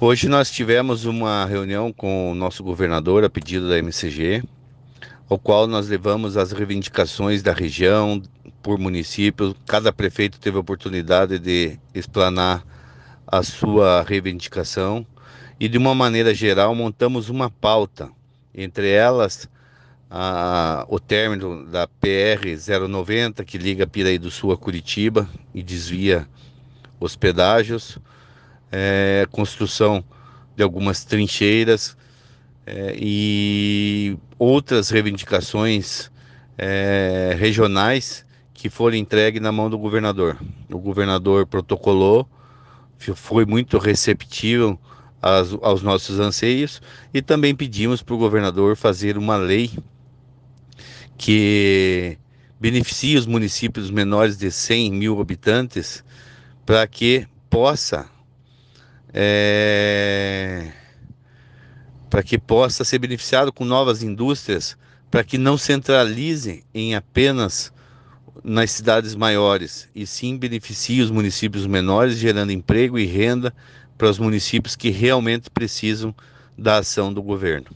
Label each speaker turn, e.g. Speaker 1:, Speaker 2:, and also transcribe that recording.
Speaker 1: Hoje nós tivemos uma reunião com o nosso governador a pedido da MCG, ao qual nós levamos as reivindicações da região por município. Cada prefeito teve a oportunidade de explanar a sua reivindicação. E, de uma maneira geral, montamos uma pauta, entre elas a, o término da PR 090, que liga Piraí do Sul a Curitiba e desvia os pedágios, é, construção de algumas trincheiras é, e outras reivindicações é, regionais que foram entregues na mão do governador. O governador protocolou, foi muito receptivo aos, aos nossos anseios e também pedimos para o governador fazer uma lei que beneficie os municípios menores de 100 mil habitantes para que possa é, para que possa ser beneficiado com novas indústrias, para que não centralize em apenas nas cidades maiores, e sim beneficie os municípios menores, gerando emprego e renda para os municípios que realmente precisam da ação do governo.